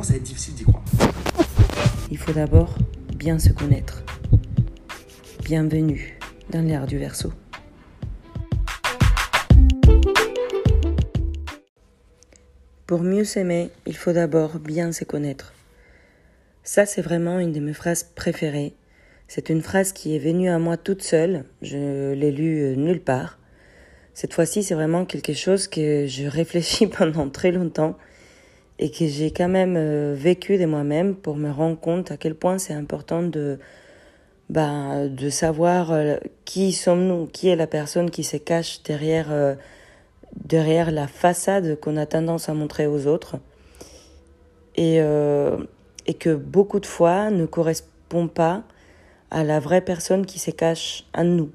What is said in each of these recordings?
commence à être difficile d'y croire. Il faut d'abord bien se connaître. Bienvenue dans l'ère du verso. Pour mieux s'aimer, il faut d'abord bien se connaître. Ça, c'est vraiment une de mes phrases préférées. C'est une phrase qui est venue à moi toute seule. Je l'ai lue euh, nulle part. Cette fois-ci, c'est vraiment quelque chose que je réfléchis pendant très longtemps et que j'ai quand même euh, vécu de moi-même pour me rendre compte à quel point c'est important de, bah, de savoir euh, qui sommes-nous, qui est la personne qui se cache derrière derrière la façade qu'on a tendance à montrer aux autres et, euh, et que beaucoup de fois ne correspond pas à la vraie personne qui se cache en nous.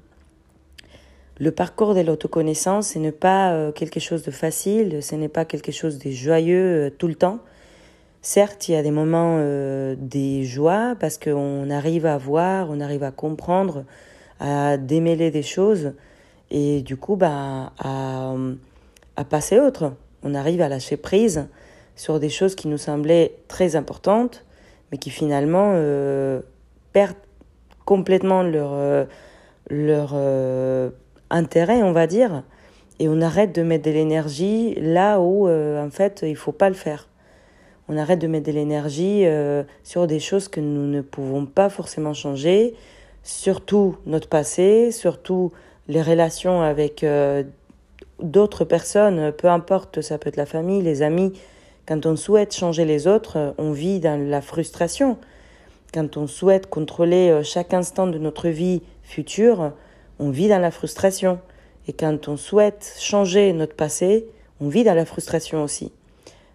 Le parcours de l'autoconnaissance, ce n'est pas euh, quelque chose de facile, ce n'est pas quelque chose de joyeux euh, tout le temps. Certes, il y a des moments des joies parce qu'on arrive à voir, on arrive à comprendre, à démêler des choses et du coup bah, à, à passer autre. On arrive à lâcher prise sur des choses qui nous semblaient très importantes, mais qui finalement euh, perdent complètement leur, euh, leur euh, intérêt, on va dire, et on arrête de mettre de l'énergie là où, en fait, il faut pas le faire. On arrête de mettre de l'énergie sur des choses que nous ne pouvons pas forcément changer, surtout notre passé, surtout les relations avec d'autres personnes, peu importe, ça peut être la famille, les amis, quand on souhaite changer les autres, on vit dans la frustration. Quand on souhaite contrôler euh, chaque instant de notre vie future, on vit dans la frustration. Et quand on souhaite changer notre passé, on vit dans la frustration aussi.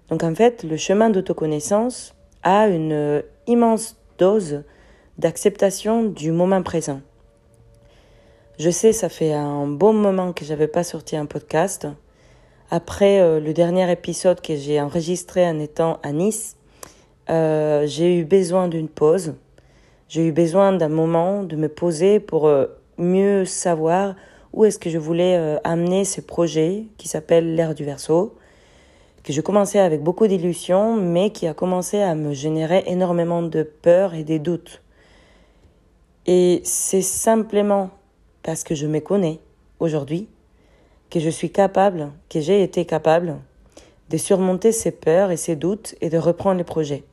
Donc en fait, le chemin d'autoconnaissance a une euh, immense dose d'acceptation du moment présent. Je sais, ça fait un bon moment que j'avais pas sorti un podcast. Après euh, le dernier épisode que j'ai enregistré en étant à Nice, euh, j'ai eu besoin d'une pause. J'ai eu besoin d'un moment de me poser pour mieux savoir où est-ce que je voulais amener ce projet qui s'appelle l'ère du verso, que je commençais avec beaucoup d'illusions, mais qui a commencé à me générer énormément de peur et des doutes. Et c'est simplement parce que je me connais aujourd'hui, que je suis capable, que j'ai été capable de surmonter ces peurs et ces doutes et de reprendre les projets,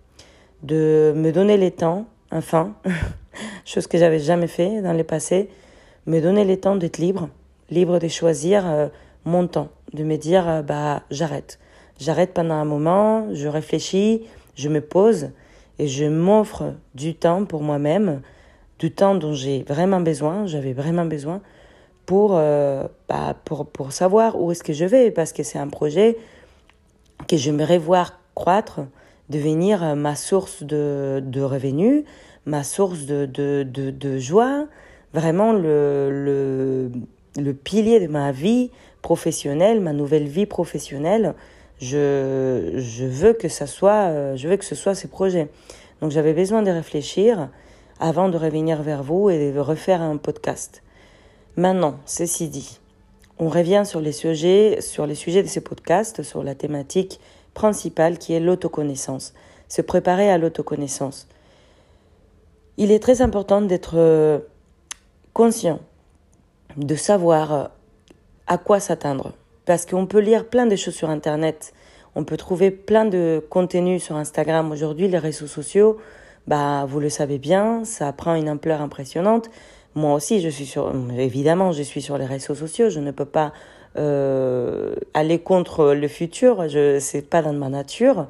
de me donner les temps, enfin, chose que j'avais jamais fait dans le passé, me donner les temps d'être libre, libre de choisir euh, mon temps, de me dire euh, bah j'arrête, j'arrête pendant un moment, je réfléchis, je me pose et je m'offre du temps pour moi-même du temps dont j'ai vraiment besoin, j'avais vraiment besoin pour, euh, bah, pour, pour savoir où est-ce que je vais, parce que c'est un projet que j'aimerais voir croître, devenir ma source de, de revenus, ma source de, de, de joie, vraiment le, le, pilier de ma vie professionnelle, ma nouvelle vie professionnelle. Je, je veux que ça soit, euh, je veux que ce soit ces projets. Donc j'avais besoin de réfléchir avant de revenir vers vous et de refaire un podcast. Maintenant, ceci dit, on revient sur les sujets, sur les sujets de ces podcasts, sur la thématique principale qui est l'autoconnaissance, se préparer à l'autoconnaissance. Il est très important d'être euh, conscient, de savoir euh, à quoi s'attendre, parce qu'on peut lire plein de choses sur Internet, on peut trouver plein de contenus sur Instagram aujourd'hui, les réseaux sociaux, bah, vous le savez bien, ça prend une ampleur impressionnante. Moi aussi, je suis sur, évidemment, je suis sur les réseaux sociaux. Je ne peux pas euh, aller contre le futur. Je, c'est pas dans ma nature.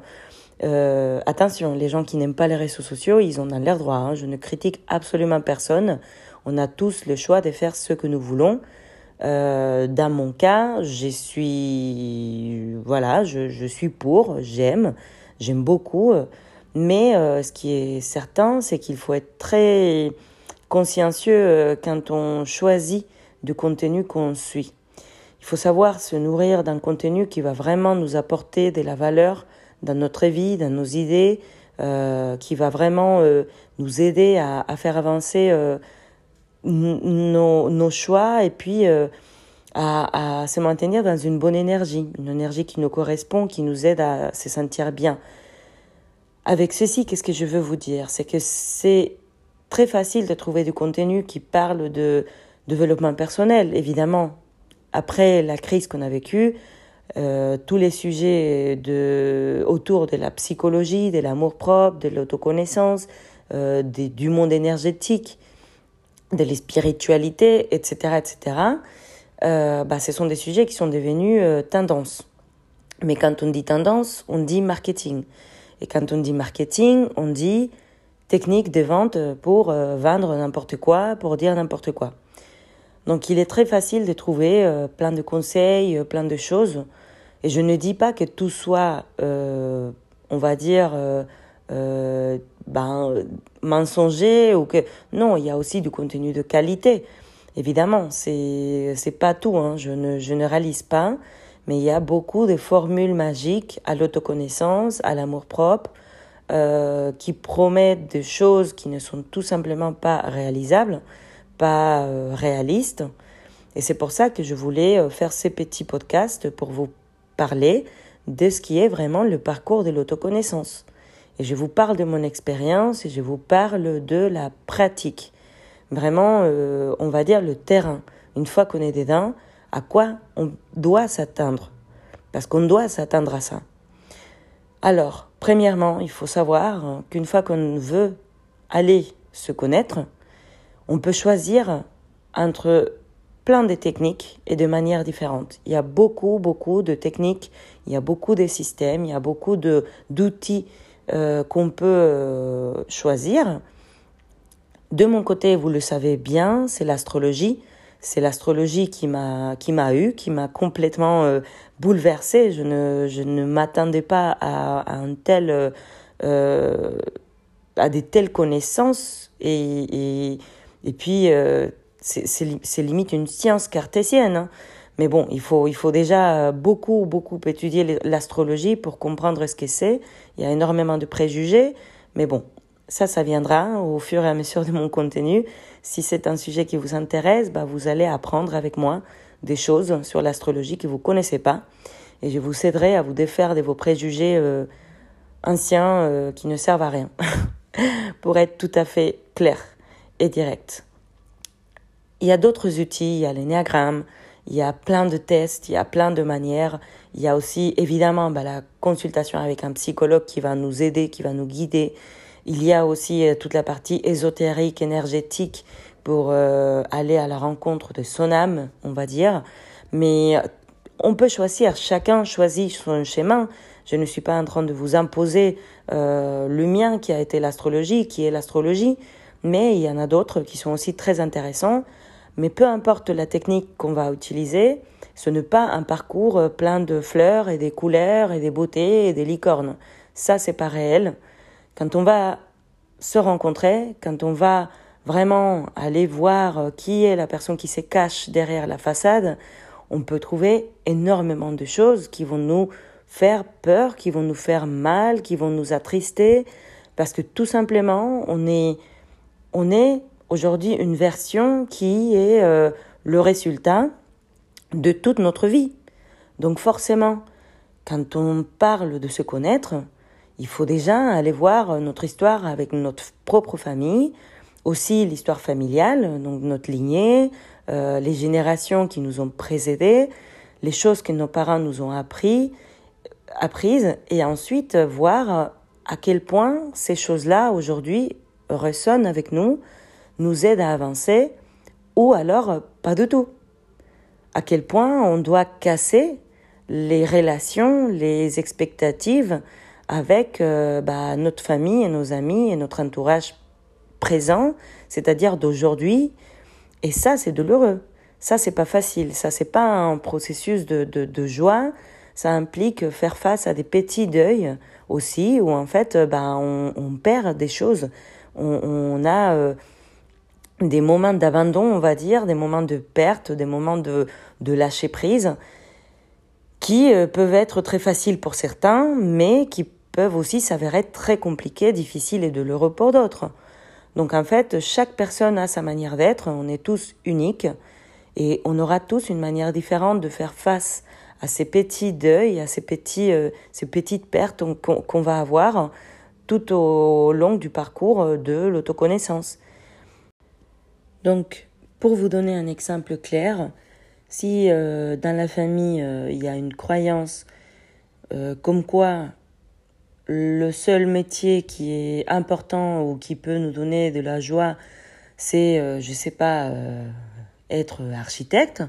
Euh, attention, les gens qui n'aiment pas les réseaux sociaux, ils ont l'air droit. Hein. Je ne critique absolument personne. On a tous le choix de faire ce que nous voulons. Euh, dans mon cas, je suis, voilà, je, suis pour, j'aime, j'aime beaucoup. Mais euh, ce qui est certain, c'est qu'il faut être très consciencieux euh, quand on choisit du contenu qu'on suit. Il faut savoir se nourrir d'un contenu qui va vraiment nous apporter de la valeur dans notre vie, dans nos idées, qui va vraiment nous aider à faire avancer nos, nos, choix et puis à, à se maintenir dans une bonne énergie, une énergie qui nous correspond, qui nous aide à se sentir bien. avec ceci, qu'est-ce que je veux vous dire? C'est que c'est très facile de trouver du contenu qui parle de développement personnel, évidemment. Après la crise qu'on a vécue, euh, tous les sujets de, autour de la psychologie, de l'amour propre, de l'autoconnaissance, euh, du monde énergétique, de la spiritualité, etc., etc., euh, bah, ce sont des sujets qui sont devenus euh, tendance. Mais quand on dit tendance, on dit marketing. Et quand on dit marketing, on dit technique de vente pour euh, vendre n'importe quoi, pour dire n'importe quoi. Donc il est très facile de trouver plein de conseils, plein de choses. Et je ne dis pas que tout soit, on va dire, ben, mensonger ou que... Non, il y a aussi du contenu de qualité. Évidemment, c'est c'est pas tout, hein. je ne je ne réalise pas, mais il y a beaucoup de formules magiques à l'autoconnaissance, à l'amour propre, euh, qui promettent des choses qui ne sont tout simplement pas réalisables, pas euh, réalistes. Et c'est pour ça que je voulais euh, faire ces petits podcasts pour vous parler de ce qui est vraiment le parcours de l'autoconnaissance. Et je vous parle de mon expérience et je vous parle de la pratique. Vraiment, on va dire le terrain. Une fois qu'on est dedans, à quoi on doit s'atteindre. Parce qu'on doit s'attendre à ça. Alors, premièrement, il faut savoir qu'une fois qu'on veut aller se connaître, on peut choisir entre plein de techniques et de manières différentes. Il y a beaucoup, beaucoup de techniques, il y a beaucoup de systèmes, il y a beaucoup d'outils euh, qu'on peut euh, choisir. De mon côté, vous le savez bien, c'est l'astrologie c'est l'astrologie qui m'a qui m'a eu, qui m'a complètement euh, bouleversée. Je ne je ne m'attendais pas à, un tel à des telles connaissances et et, et puis c'est limite une science cartésienne. Hein. Mais bon, il faut, il faut déjà beaucoup, beaucoup étudier l'astrologie pour comprendre ce que c'est. Il y a énormément de préjugés. Mais bon, ça, ça viendra au fur et à mesure de mon contenu. Si c'est un sujet qui vous intéresse, bah, vous allez apprendre avec moi des choses sur l'astrologie que vous connaissez pas. Et je vous aiderai à vous défaire de vos préjugés euh, anciens euh, qui ne servent à rien. Pour être tout à fait clair et direct. Il y a d'autres outils, il y a l'énéagramme, il y a plein de tests, il y a plein de manières. Il y a aussi évidemment bah, la consultation avec un psychologue qui va nous aider, qui va nous guider, il y a aussi euh, toute la partie ésotérique, énergétique, pour euh, aller à la rencontre de son âme, on va dire. Mais euh, on peut choisir, chacun choisit son chemin. Je ne suis pas en train de vous imposer le mien qui a été l'astrologie, qui est l'astrologie, mais il y en a d'autres qui sont aussi très intéressants. Mais peu importe la technique qu'on va utiliser, ce n'est pas un parcours plein de fleurs et des couleurs et des beautés et des licornes. Ça, c'est pas réel. Quand on va se rencontrer, quand on va vraiment aller voir euh, qui est la personne qui se cache derrière la façade, on peut trouver énormément de choses qui vont nous faire peur, qui vont nous faire mal, qui vont nous attrister, parce que tout simplement, on est, on est aujourd'hui une version qui est euh, le résultat de toute notre vie. Donc forcément, quand on parle de se connaître, il faut déjà aller voir notre histoire avec notre propre famille, aussi l'histoire familiale, donc notre lignée, euh, les générations qui nous ont précédés, les choses que nos parents nous ont appris, apprises, et ensuite voir à quel point ces choses-là aujourd'hui ressonnent avec nous, nous aident à avancer, ou alors pas du tout. À quel point on doit casser les relations, les expectatives, avec euh, bah, notre famille et nos amis et notre entourage présent, c'est-à-dire d'aujourd'hui. Et ça, c'est douloureux. Ça, c'est pas facile. Ça, c'est pas un processus de, de, joie. Ça implique faire face à des petits deuils aussi, où en fait, bah, on, perd des choses. On, on a euh, des moments d'abandon, on va dire, des moments de perte, des moments de, de lâcher prise, qui euh, peuvent être très faciles pour certains, mais qui peuvent aussi s'avérer très compliqués, difficiles et douloureux pour d'autres. Donc en fait, chaque personne a sa manière d'être, on est tous uniques et on aura tous une manière différente de faire face à ces petits deuils, à ces, petits, euh, ces petites pertes qu'on va avoir tout au long du parcours de l'autoconnaissance. Donc, pour vous donner un exemple clair, si dans la famille il y a une croyance comme quoi le seul métier qui est important ou qui peut nous donner de la joie, c'est, euh, je sais pas, euh, être architecte,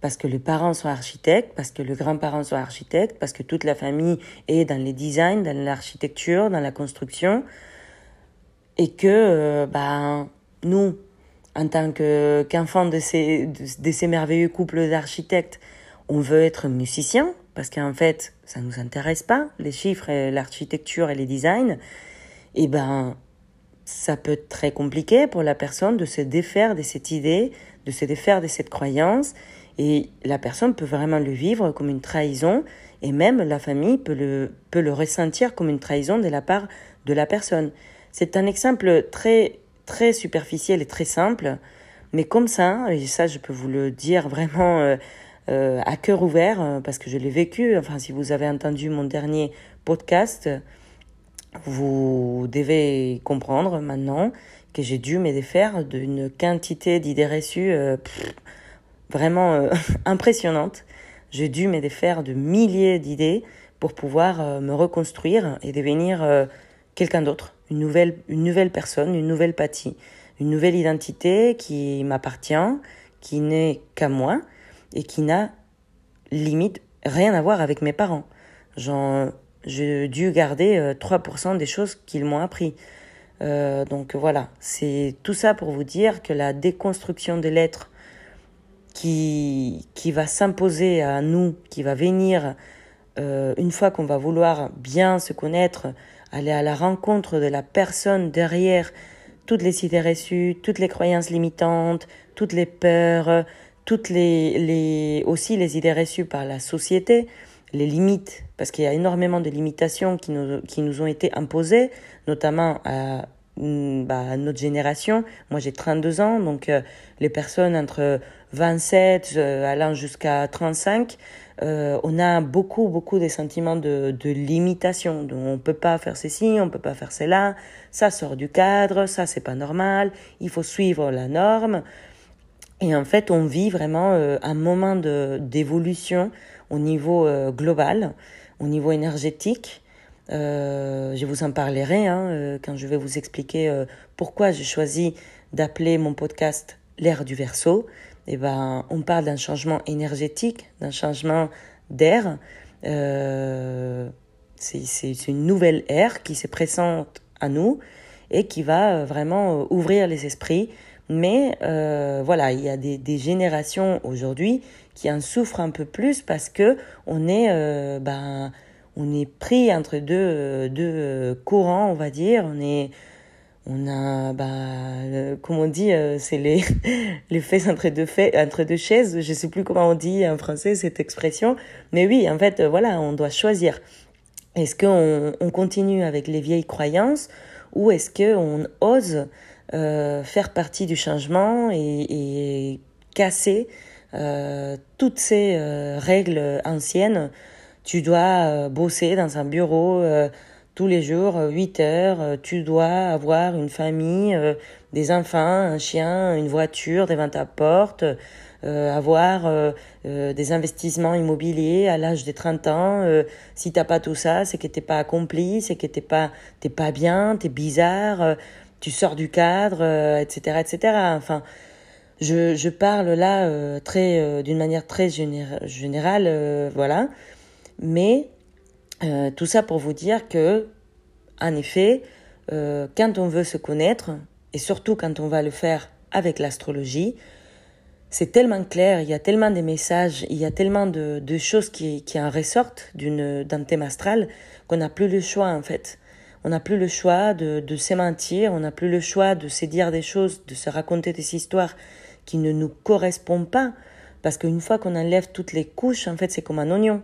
parce que les parents sont architectes, parce que les grands-parents sont architectes, parce que toute la famille est dans les designs, dans l'architecture, dans la construction, et que euh, ben, nous, en tant qu'enfants de, ces, de ces merveilleux couples d'architectes, on veut être musicien, parce qu'en fait, ça nous intéresse pas, les chiffres, l'architecture et les designs, et eh ben, ça peut être très compliqué pour la personne de se défaire de cette idée, de se défaire de cette croyance, et la personne peut vraiment le vivre comme une trahison, et même la famille peut le, peut le ressentir comme une trahison de la part de la personne. C'est un exemple très, très superficiel et très simple, mais comme ça, et ça je peux vous le dire vraiment euh, euh, à cœur ouvert, euh, parce que je l'ai vécu, enfin si vous avez entendu mon dernier podcast, vous devez comprendre maintenant que j'ai dû me défaire d'une quantité d'idées reçues vraiment impressionnante. J'ai dû me défaire de milliers d'idées pour pouvoir me reconstruire et devenir quelqu'un d'autre, une nouvelle, une nouvelle personne, une nouvelle pathie, une nouvelle identité qui m'appartient, qui n'est qu'à moi et qui n'a limite rien à voir avec mes parents. J'ai dû garder 3% euh, des choses qu'ils m'ont appris. Euh, donc voilà, c'est tout ça pour vous dire que la déconstruction des lettres qui, qui va s'imposer à nous, qui va venir euh, une fois qu'on va vouloir bien se connaître, aller à la rencontre de la personne derrière toutes les idées reçues, toutes les croyances limitantes, toutes les peurs, toutes les, les aussi les idées reçues par la société, les limites, parce qu'il y a énormément de limitations qui nous, qui nous ont été imposées, notamment à, bah, notre génération. Moi, j'ai 32 ans, donc euh, les personnes entre 27 euh, allant jusqu'à 35, euh, on a beaucoup, beaucoup des sentiments de, de limitation. Donc, on peut pas faire ceci, on peut pas faire cela, ça sort du cadre, ça c'est pas normal, il faut suivre la norme. Et en fait, on vit vraiment un moment d'évolution au niveau euh, global, au niveau énergétique. Euh, je vous en parlerai hein, euh, quand je vais vous expliquer pourquoi j'ai choisi d'appeler mon podcast l'ère du verso. Eh ben, on parle d'un changement énergétique, d'un changement d'air. c'est une nouvelle ère qui se présente à nous et qui va vraiment ouvrir les esprits. Mais voilà, il y a des, générations aujourd'hui qui en souffrent un peu plus parce que on est, euh, ben, on est pris entre deux, deux courants, on va dire. On est, on a, ben, comme on dit, euh, c'est les, les fesses entre deux, faits, entre deux chaises. Je sais plus comment on dit en français cette expression. Mais oui, en fait, voilà, on doit choisir. Est-ce qu'on on continue avec les vieilles croyances ou est-ce qu'on ose euh, faire partie du changement et, et casser euh, toutes ces euh, règles anciennes? Tu dois euh, bosser dans un bureau tous les jours, 8 heures. Tu dois avoir une famille, des enfants, un chien, une voiture devant ta porte. avoir des investissements immobiliers à l'âge de 30 ans. Euh, si t'as pas tout ça, c'est que t'es pas accompli, c'est que t'es pas t'es pas bien, t'es bizarre, tu sors du cadre, etc., etc. Enfin, je, je parle là euh, très euh, d'une manière très générale, euh, voilà. Mais tout ça pour vous dire que, en effet, quand on veut se connaître, et surtout quand on va le faire avec l'astrologie, c'est tellement clair, il y a tellement de messages, il y a tellement de, choses qui, qui en ressortent d'un thème astral qu'on n'a plus le choix en fait. On n'a plus le choix de, de se mentir, on n'a plus le choix de se dire des choses, de se raconter des histoires qui ne nous correspond pas. Parce qu'une fois qu'on enlève toutes les couches, en fait, c'est comme un oignon.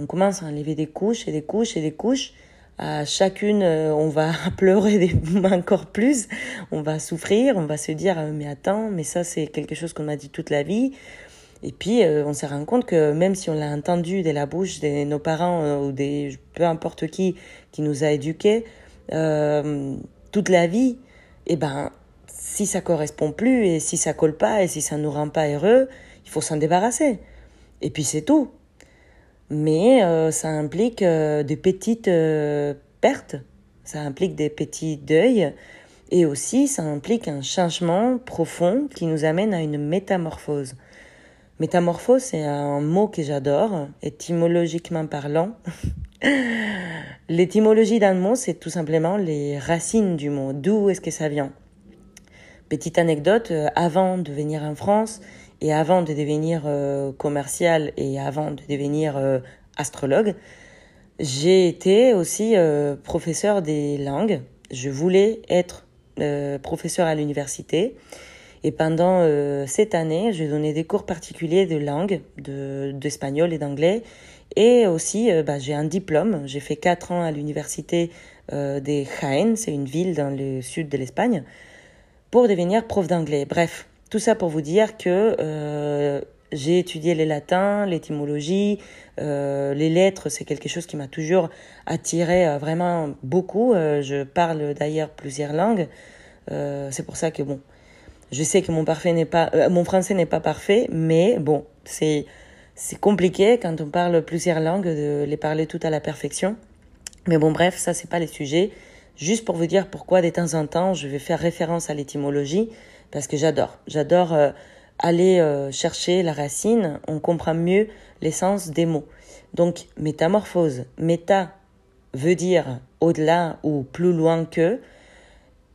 On commence à enlever des couches et des couches et des couches. À chacune, euh, on va pleurer des, encore plus. On va souffrir. On va se dire, ah, mais attends, mais ça, c'est quelque chose qu'on m'a dit toute la vie. Et puis, euh, on se rend compte que même si on l'a entendu de la bouche de nos parents euh, ou des peu importe qui qui nous a éduqués, toute la vie, eh ben, si ça correspond plus et si ça colle pas et si ça nous rend pas heureux, il faut s'en débarrasser. Et puis c'est tout. Mais ça implique des petites pertes, ça implique des petits deuils et aussi ça implique un changement profond qui nous amène à une métamorphose. Métamorphose, c'est un mot que j'adore, étymologiquement parlant. L'étymologie d'un mot, c'est tout simplement les racines du mot. D'où est-ce que ça vient? Petite anecdote, euh, avant de venir en France et avant de devenir euh, commercial et avant de devenir euh, astrologue, j'ai été aussi professeur des langues. Je voulais être professeur à l'université. Et pendant cette année, j'ai donné des cours particuliers de langue, d'espagnol et d'anglais. Et aussi, bah, j'ai un diplôme. J'ai fait quatre ans à l'université euh, de Jaén, c'est une ville dans le sud de l'Espagne, pour devenir prof d'anglais. Bref, tout ça pour vous dire que euh, j'ai étudié les latins, l'étymologie, les lettres, c'est quelque chose qui m'a toujours attiré vraiment beaucoup. je parle d'ailleurs plusieurs langues. c'est pour ça que bon, je sais que mon, parfait n'est pas, euh, mon français n'est pas parfait, mais bon, c'est, c'est compliqué quand on parle plusieurs langues de les parler toutes à la perfection. Mais bon, bref, ça, c'est pas les sujets. Juste pour vous dire pourquoi de temps en temps, je vais faire référence à l'étymologie, parce que j'adore. J'adore euh, aller euh, chercher la racine, on comprend mieux l'essence des mots. Donc, métamorphose, méta veut dire au-delà ou plus loin que,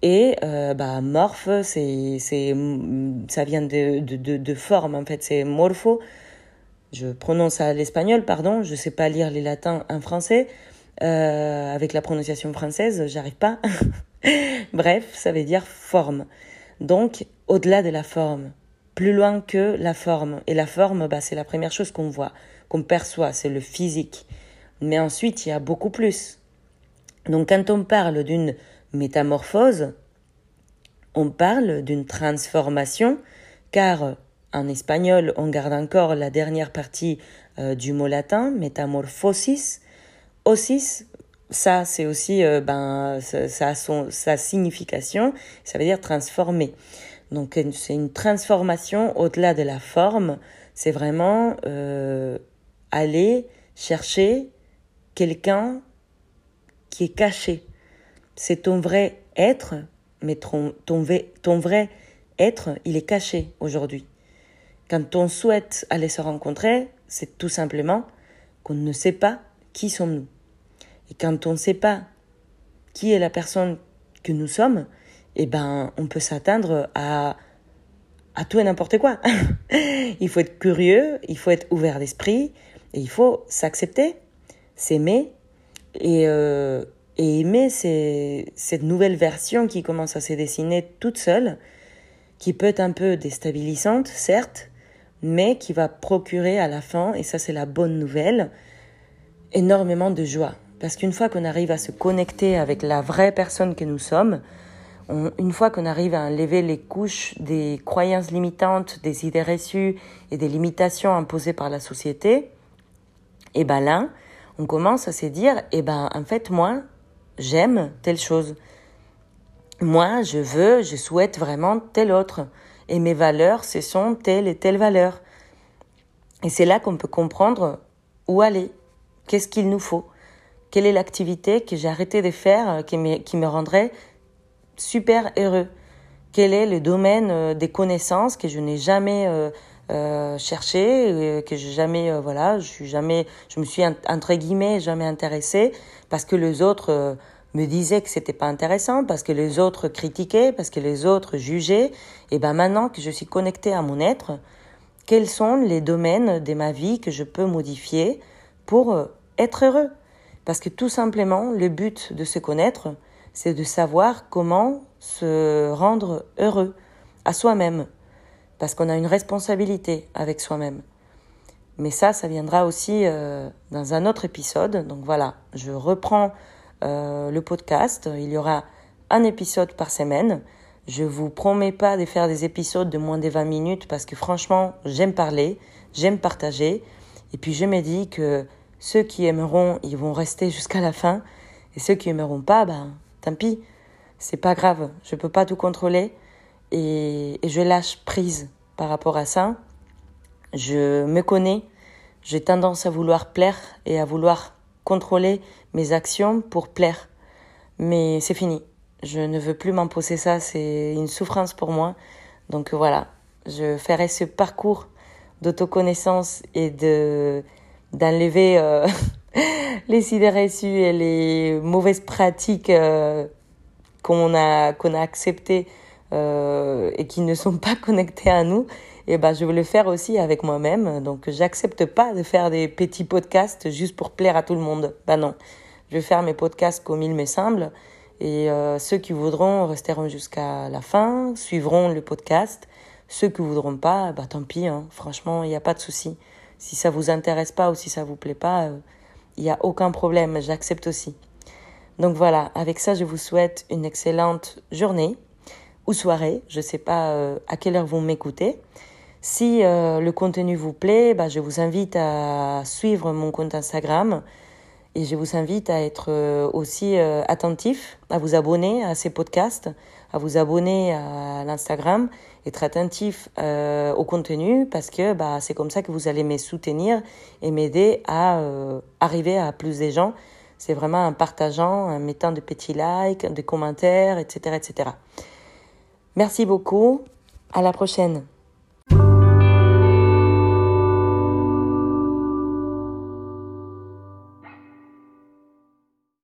et euh, bah, morphe, c'est, c'est, ça vient de, de, de, forme, en fait, c'est morpho. Je prononce à l'espagnol, pardon, je sais pas lire les latins en français. Euh, avec la prononciation française, j'arrive pas. Bref, ça veut dire forme. Donc, au-delà de la forme, plus loin que la forme. Et la forme, bah, c'est la première chose qu'on voit, qu'on perçoit, c'est le physique. Mais ensuite, il y a beaucoup plus. Donc, quand on parle d'une métamorphose, on parle d'une transformation, car en espagnol, on garde encore la dernière partie euh, du mot latin, métamorphosis. Osis, ça, c'est aussi, euh, ben, ça, a son, sa signification, ça veut dire transformer. Donc, c'est une transformation au-delà de la forme, c'est vraiment euh, aller chercher quelqu'un qui est caché, c'est ton vrai être, mais ton, ton, vrai être, il est caché aujourd'hui. Quand on souhaite aller se rencontrer, c'est tout simplement qu'on ne sait pas qui sommes-nous. Et quand on ne sait pas qui est la personne que nous sommes, eh ben, on peut s'atteindre à, tout et n'importe quoi. il faut être curieux, il faut être ouvert d'esprit, et il faut s'accepter, s'aimer, euh, et aimer cette nouvelle version qui commence à se dessiner toute seule, qui peut être un peu déstabilisante, certes, mais qui va procurer à la fin, et ça c'est la bonne nouvelle, énormément de joie. Parce qu'une fois qu'on arrive à se connecter avec la vraie personne que nous sommes, une fois qu'on arrive à enlever les couches des croyances limitantes, des idées reçues et des limitations imposées par la société, et ben là, on commence à se dire, et ben en fait moi, j'aime telle chose. Moi, je veux, je souhaite vraiment telle autre. Et mes valeurs, ce sont telle et telle valeur. Et c'est là qu'on peut comprendre où aller, qu'est-ce qu'il nous faut, quelle est l'activité que j'ai arrêté de faire euh, qui me, rendrait super heureux, quel est le domaine euh, des connaissances que je n'ai jamais euh, cherché, que je jamais, voilà, je suis jamais, je me suis entre guillemets jamais intéressée parce que les autres me disaient que c'était pas intéressant, parce que les autres critiquaient, parce que les autres jugeaient. Et ben maintenant que je suis connectée à mon être, quels sont les domaines de ma vie que je peux modifier pour être heureux? Parce que tout simplement, le but de se connaître, c'est de savoir comment se rendre heureux à soi-même, parce qu'on a une responsabilité avec soi-même. Mais ça, ça viendra aussi euh, dans un autre épisode. Donc voilà, je reprends euh, le podcast. Il y aura un épisode par semaine. Je vous promets pas de faire des épisodes de moins de 20 minutes parce que franchement, j'aime parler, j'aime partager. Et puis je me dis que ceux qui aimeront, ils vont rester jusqu'à la fin. Et ceux qui aimeront pas, ben, tant pis, c'est pas grave, je peux pas tout contrôler et, je lâche prise par rapport à ça. Je me connais, j'ai tendance à vouloir plaire et à vouloir contrôler mes actions pour plaire. Mais c'est fini. Je ne veux plus m'imposer ça, c'est une souffrance pour moi. Donc voilà, je ferai ce parcours d'autoconnaissance et de d'enlever euh, les idées et les mauvaises pratiques euh, qu'on a qu'on a acceptées euh, et qui ne sont pas connectées à nous et ben je vais le faire aussi avec moi-même. Donc j'accepte pas de faire des petits podcasts juste pour plaire à tout le monde. Ben non. Je vais faire mes podcasts comme il me semble. Et ceux qui voudront resteront jusqu'à la fin suivront le podcast. Ceux qui voudront pas bah tant pis hein. franchement il n'y a pas de souci si ça vous intéresse pas ou si ça vous plaît pas euh, il n'y a aucun problème j'accepte aussi. Donc voilà avec ça je vous souhaite une excellente journée ou soirée. Je sais pas euh, à quelle heure vous m'écoutez. Si euh, le contenu vous plaît, bah, je vous invite à suivre mon compte Instagram et je vous invite à être euh, aussi euh, attentif, à vous abonner à ces podcasts, à vous abonner à l'Instagram, être attentif au contenu parce que bah, c'est comme ça que vous allez me soutenir et m'aider à arriver à plus de gens. C'est vraiment en partageant, en mettant de petits likes, des commentaires, etc., etc. Merci beaucoup. À la prochaine.